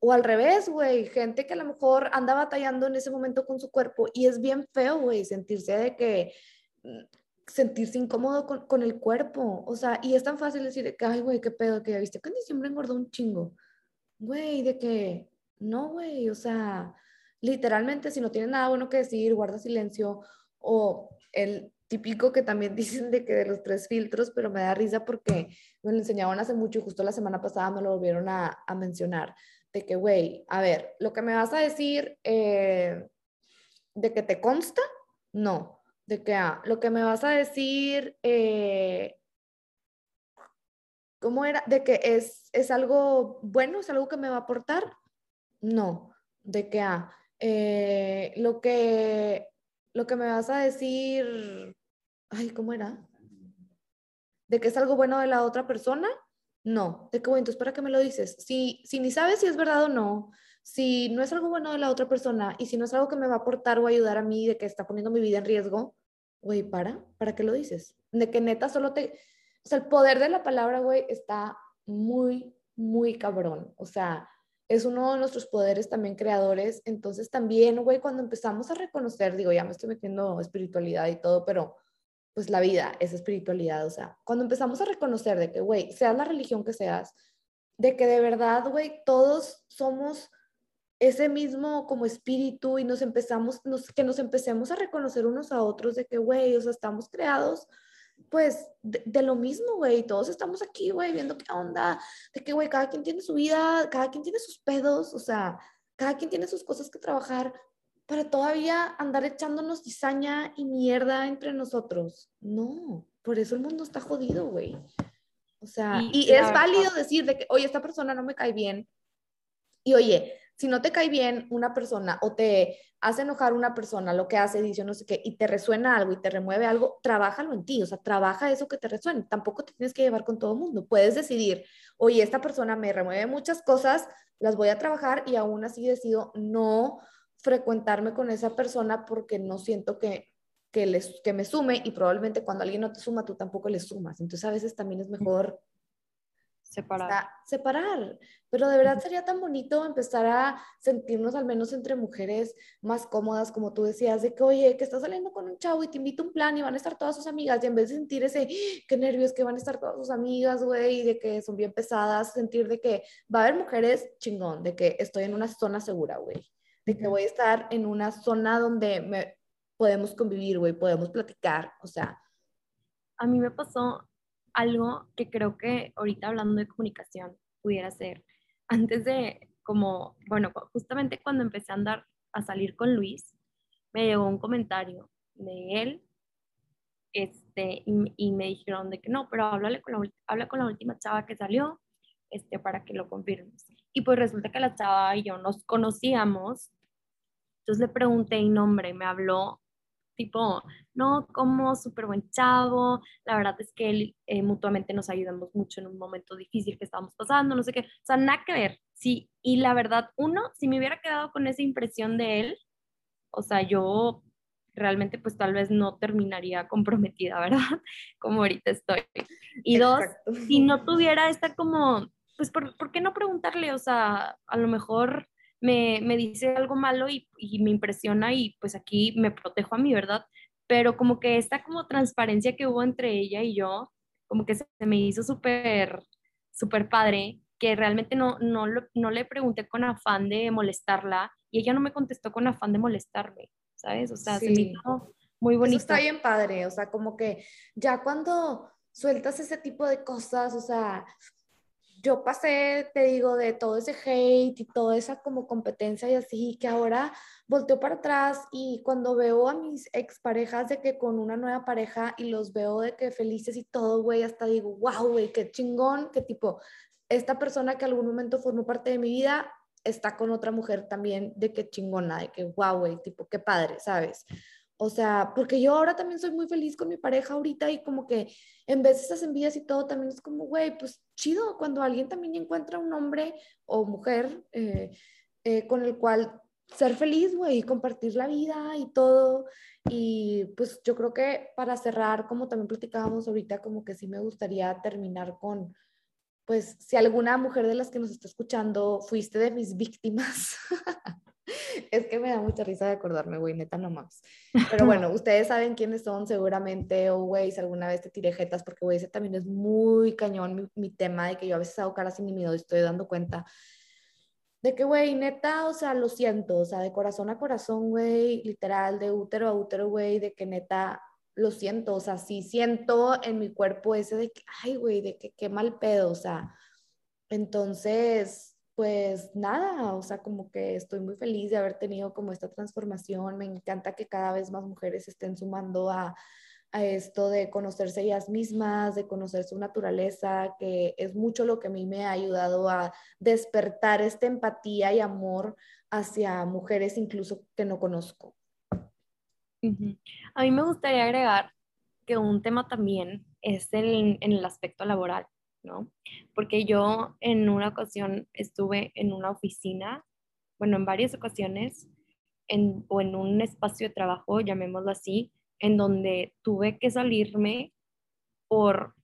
Speaker 1: O al revés, güey, gente que a lo mejor anda batallando en ese momento con su cuerpo y es bien feo, güey, sentirse de que, mm, sentirse incómodo con, con, el cuerpo. O sea, y es tan fácil decir que, ay, güey, qué pedo, que ya viste que en diciembre engordó un chingo. Güey, de que, no, güey, o sea, literalmente si no tienes nada bueno que decir, guarda silencio o el típico que también *laughs* dicen de que de los tres filtros, pero me da risa porque me lo enseñaban hace mucho y justo la semana pasada me lo volvieron a, mencionar, de que, güey, a ver, lo que me vas a decir eh, de que te consta, no, de que, ah, lo que me vas a decir, eh, ¿cómo era? De que es, es algo bueno, es algo que me va a aportar, no, de que, ah, eh, lo que lo que me vas a decir ay, ¿cómo era? ¿De que es algo bueno de la otra persona? No. ¿De qué bueno? Entonces, ¿para qué me lo dices? Si, si ni sabes si es verdad o no, si no es algo bueno de la otra persona y si no es algo que me va a aportar o ayudar a mí de que está poniendo mi vida en riesgo, güey, para, ¿para qué lo dices? De que neta solo te... O sea, el poder de la palabra, güey, está muy, muy cabrón. O sea, es uno de nuestros poderes también creadores. Entonces también, güey, cuando empezamos a reconocer, digo, ya me estoy metiendo espiritualidad y todo, pero pues la vida es espiritualidad, o sea, cuando empezamos a reconocer de que, güey, seas la religión que seas, de que de verdad, güey, todos somos ese mismo como espíritu y nos empezamos, nos, que nos empecemos a reconocer unos a otros de que, güey, o sea, estamos creados pues de, lo mismo, güey, todos estamos aquí, güey, viendo qué onda, de que, güey, cada quien tiene su vida, cada quien tiene sus pedos, o sea, cada quien tiene sus cosas que trabajar, para todavía andar echándonos cizaña y mierda entre nosotros. No, por eso el mundo está jodido, güey. O sea, y, es válido decir de que, oye, esta persona no me cae bien. Y oye, si no te cae bien una persona o te hace enojar una persona, lo que hace, dice no sé qué, y te resuena algo y te remueve algo, trabájalo en ti, o sea, trabaja eso que te resuene. Tampoco te tienes que llevar con todo el mundo. Puedes decidir, oye, esta persona me remueve muchas cosas, las voy a trabajar y aún así decido no frecuentarme con esa persona porque no siento que que, les, que me sume y probablemente cuando alguien no te suma, tú tampoco le sumas. Entonces a veces también es mejor
Speaker 2: separar.
Speaker 1: separar. Pero de verdad sería tan bonito empezar a sentirnos, al menos entre mujeres, más cómodas, como tú decías, de que, oye, que estás saliendo con un chavo y te invita a un plan y van a estar todas sus amigas, y en vez de sentir ese, ¡Ah! qué nervios que van a estar todas sus amigas, güey, y de que son bien pesadas, sentir de que va a haber mujeres chingón, de que estoy en una zona segura, güey, de que voy a estar en una zona donde me, podemos convivir, güey, podemos platicar, o sea.
Speaker 2: A mí me pasó algo que creo que ahorita hablando de comunicación pudiera ser, antes de como, bueno, justamente cuando empecé a andar a salir con Luis, me llegó un comentario de él este, y, me dijeron de que no, pero háblale con la, habla con la última chava que salió este, para que lo confirmes. Y pues resulta que la chava y yo nos conocíamos, entonces le pregunté y nombre, me habló tipo, no, como súper buen chavo, la verdad es que él, eh, mutuamente nos ayudamos mucho en un momento difícil que estábamos pasando, no sé qué, o sea, nada que ver, sí, y la verdad, uno, si me hubiera quedado con esa impresión de él, o sea, yo realmente pues tal vez no terminaría comprometida, *laughs* ¿verdad? Como ahorita estoy. Y dos, si no tuviera esta como, pues, ¿por, ¿por, qué no preguntarle? O sea, a lo mejor me, me dice algo malo y, y, me impresiona y pues aquí me protejo a mí, ¿verdad? Pero como que esta como transparencia que hubo entre ella y yo, como que se, me hizo súper, súper padre, que realmente no, no, no le pregunté con afán de molestarla y ella no me contestó con afán de molestarme, ¿sabes? O sea, se me hizo muy bonito.
Speaker 1: Eso está bien padre, o sea, como que ya cuando sueltas ese tipo de cosas, o sea, yo pasé, te digo, de todo ese hate y toda esa como competencia y así, que ahora volteo para atrás y cuando veo a mis exparejas de que con una nueva pareja y los veo de que felices y todo, güey, hasta digo, wow, güey, qué chingón, que tipo, esta persona que algún momento formó parte de mi vida está con otra mujer también, de qué chingona, de que wow, güey, tipo, qué padre, ¿sabes? O sea, porque yo ahora también soy muy feliz con mi pareja ahorita y como que en vez de esas envidias y todo, también es como, güey, pues chido cuando alguien también encuentra un hombre o mujer eh, eh, con el cual ser feliz, güey, y compartir la vida y todo. Y pues yo creo que para cerrar, como también platicábamos ahorita, como que sí me gustaría terminar con, pues si alguna mujer de las que nos está escuchando fuiste de mis víctimas. *laughs* *laughs* Es que me da mucha risa de acordarme, güey, neta, no más. Pero *laughs* bueno, ustedes saben quiénes son seguramente, o güey, si alguna vez te tiré jetas, porque güey, ese también es muy cañón mi, tema de que yo a veces hago caras sin ni miedo y estoy dando cuenta de que, güey, neta, o sea, lo siento, o sea, de corazón a corazón, güey, literal, de útero a útero, güey, de que neta, lo siento, o sea, sí siento en mi cuerpo ese de que, ay, güey, de que qué mal pedo, o sea, entonces pues nada, o sea, como que estoy muy feliz de haber tenido como esta transformación. Me encanta que cada vez más mujeres estén sumando a, a esto de conocerse ellas mismas, de conocer su naturaleza, que es mucho lo que a mí me ha ayudado a despertar esta empatía y amor hacia mujeres incluso que no conozco.
Speaker 2: A mí me gustaría agregar que un tema también es el, en el aspecto laboral. ¿No? Porque yo en una ocasión estuve en una oficina, bueno, en varias ocasiones, en, o en un espacio de trabajo, llamémoslo así, en donde tuve que salirme por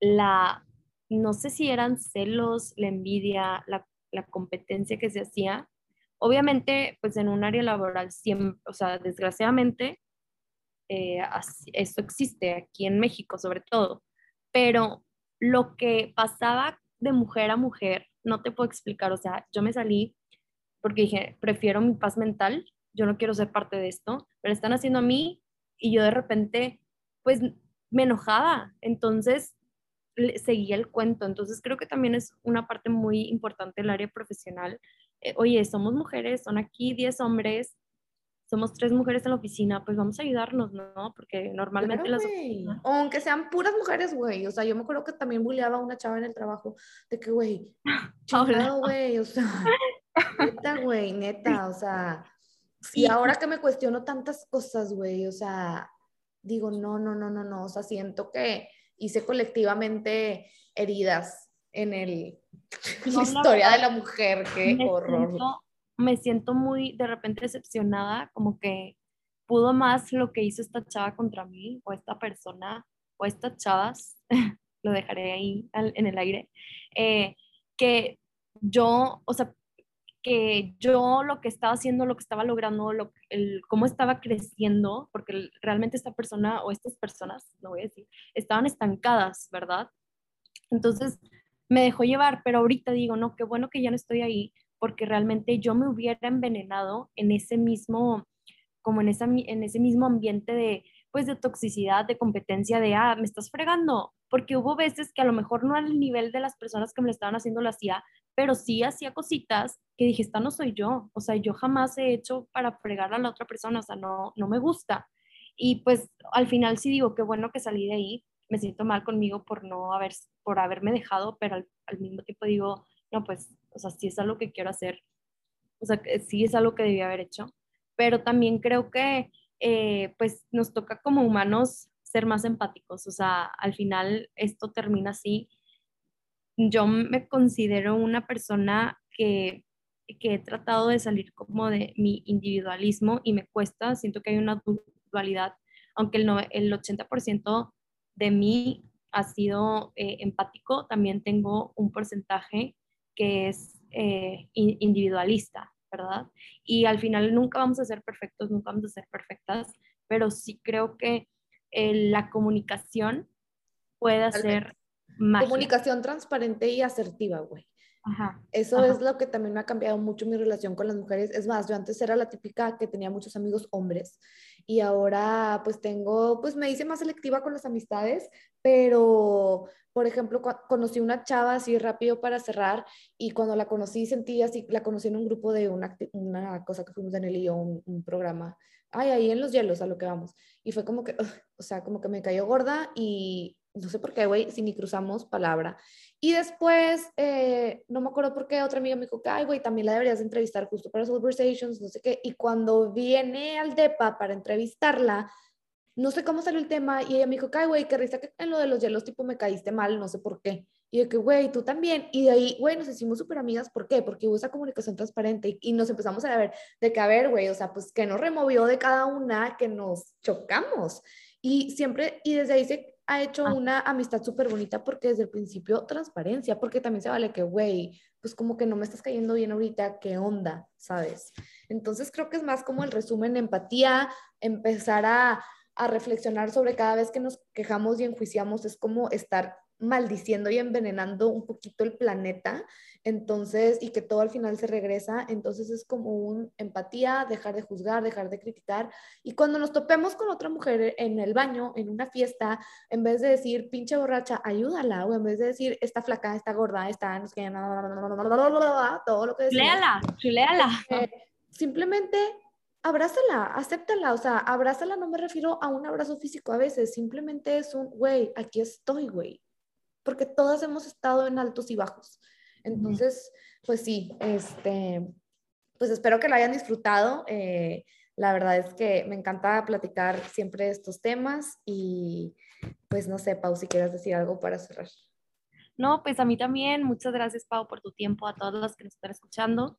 Speaker 2: la, no sé si eran celos, la envidia, la, competencia que se hacía. Obviamente, pues en un área laboral, siempre, o sea, desgraciadamente, eh, esto existe aquí en México sobre todo, pero lo que pasaba de mujer a mujer, no te puedo explicar, o sea, yo me salí porque dije, prefiero mi paz mental, yo no quiero ser parte de esto, pero están haciendo a mí y yo de repente, pues me enojaba, entonces seguía el cuento, entonces creo que también es una parte muy importante del área profesional. Eh, oye, somos mujeres, son aquí 10 hombres, somos tres mujeres en la oficina, pues vamos a ayudarnos, ¿no? Porque normalmente las
Speaker 1: aunque sean puras mujeres, güey, o sea, yo me acuerdo que también bulleaba a una chava en el trabajo de que, güey, *laughs* chingado, güey, o sea, *laughs* neta, güey, neta, o sea, y ahora que me cuestiono tantas cosas, güey, o sea, digo, no, no, no, no, no, o sea, siento que hice colectivamente heridas en el, la *laughs* historia de la mujer, qué horror
Speaker 2: me siento muy de repente decepcionada, como que pudo más lo que hizo esta chava contra mí o esta persona o estas chavas, *laughs* lo dejaré ahí en el aire, eh, que yo, o sea, que yo lo que estaba haciendo, lo que estaba logrando, lo, el, cómo estaba creciendo, porque realmente esta persona o estas personas, no voy a decir, estaban estancadas, ¿verdad? Entonces me dejó llevar, pero ahorita digo, no, qué bueno que ya no estoy ahí, porque realmente yo me hubiera envenenado en ese mismo, como en, esa, en ese mismo ambiente de, pues, de toxicidad, de competencia, de, ah, me estás fregando, porque hubo veces que a lo mejor no al nivel de las personas que me lo estaban haciendo lo hacía, pero sí hacía cositas que dije, esta no soy yo, o sea, yo jamás he hecho para fregar a la otra persona, o sea, no, no me gusta. Y pues al final sí digo, qué bueno que salí de ahí, me siento mal conmigo por no haber, por haberme dejado, pero al, mismo tiempo digo, no, pues, o sea, sí es algo que quiero hacer, o sea, sí es algo que debía haber hecho, pero también creo que, eh, pues, nos toca como humanos ser más empáticos, o sea, al final esto termina así. Yo me considero una persona que, que he tratado de salir como de mi individualismo y me cuesta, siento que hay una dualidad, aunque el, el 80% de mí ha sido eh, empático, también tengo un porcentaje que es eh, individualista, ¿verdad? Y al final nunca vamos a ser perfectos, nunca vamos a ser perfectas, pero sí creo que eh, la comunicación puede hacer
Speaker 1: Comunicación transparente y asertiva, güey. Ajá, Eso es lo que también me ha cambiado mucho mi relación con las mujeres. Es más, yo antes era la típica que tenía muchos amigos hombres y ahora pues tengo, pues me hice más selectiva con las amistades, pero por ejemplo, conocí una chava así rápido para cerrar y cuando la conocí sentí así, la conocí en un grupo de una, una cosa que fuimos en el y yo, un, un programa, ay, ahí en los hielos a lo que vamos. Y fue como que, o sea, como que me cayó gorda y no sé por qué, güey, si ni cruzamos palabra. Y después, eh, no me acuerdo por qué, otra amiga me dijo ay, güey, también la deberías entrevistar justo para Conversations, no sé qué. Y cuando viene al DEPA para entrevistarla, no sé cómo salió el tema y ella me dijo, ay, güey, qué risa que en lo de los hielos, tipo, me caíste mal, no sé por qué. Y yo que, güey, tú también. Y de ahí, güey, nos hicimos súper amigas. ¿Por qué? Porque hubo esa comunicación transparente y, y, nos empezamos a ver de que, a ver, güey, o sea, pues que nos removió de cada una, que nos chocamos. Y siempre, y desde ahí se ha hecho ah. una amistad súper bonita porque desde el principio transparencia, porque también se vale que, güey, pues como que no me estás cayendo bien ahorita, ¿qué onda? ¿Sabes? Entonces creo que es más como el resumen, empatía, empezar a, a reflexionar sobre cada vez que nos quejamos y enjuiciamos, es como estar maldiciendo y envenenando un poquito el planeta, entonces, y que todo al final se regresa, entonces es como un empatía, dejar de juzgar, dejar de criticar, y cuando nos topemos con otra mujer en el baño, en una fiesta, en vez de decir, pinche borracha, ayúdala, o en vez de decir, está flaca, está gorda, está, no sé qué, todo lo que decimos.
Speaker 2: Léala, léala.
Speaker 1: simplemente abrázala, acéptala, o sea, abrázala no me refiero a un abrazo físico a veces, simplemente es un, güey, aquí estoy, güey, porque todas hemos estado en altos y bajos. Entonces, pues sí, este, pues espero que lo hayan disfrutado. Eh, la verdad es que me encanta platicar siempre de estos temas y pues no sé, Pau, si quieres decir algo para cerrar.
Speaker 2: No, pues a mí también, muchas gracias Pau por tu tiempo, a todos los que nos están escuchando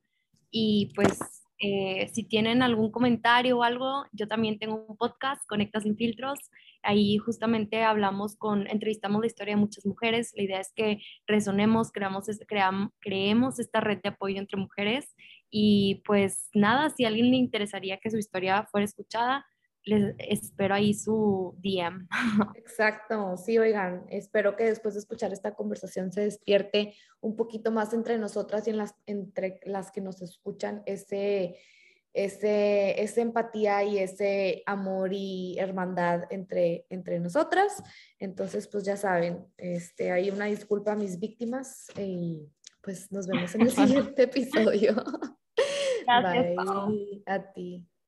Speaker 2: y pues eh, si tienen algún comentario o algo, yo también tengo un podcast, Conecta sin filtros. Ahí justamente hablamos con, entrevistamos la historia de muchas mujeres. La idea es que resonemos, creamos, creamos, creemos esta red de apoyo entre mujeres. Y pues nada, si a alguien le interesaría que su historia fuera escuchada, les espero ahí su DM. *laughs*
Speaker 1: Exacto, sí, oigan, espero que después de escuchar esta conversación se despierte un poquito más entre nosotras y en las, entre las que nos escuchan ese, ese, esa empatía y ese amor y hermandad entre, entre nosotras. Entonces, pues ya saben, este, hay una disculpa a mis víctimas y pues nos vemos en el *laughs* siguiente episodio.
Speaker 2: Gracias,
Speaker 1: A ti.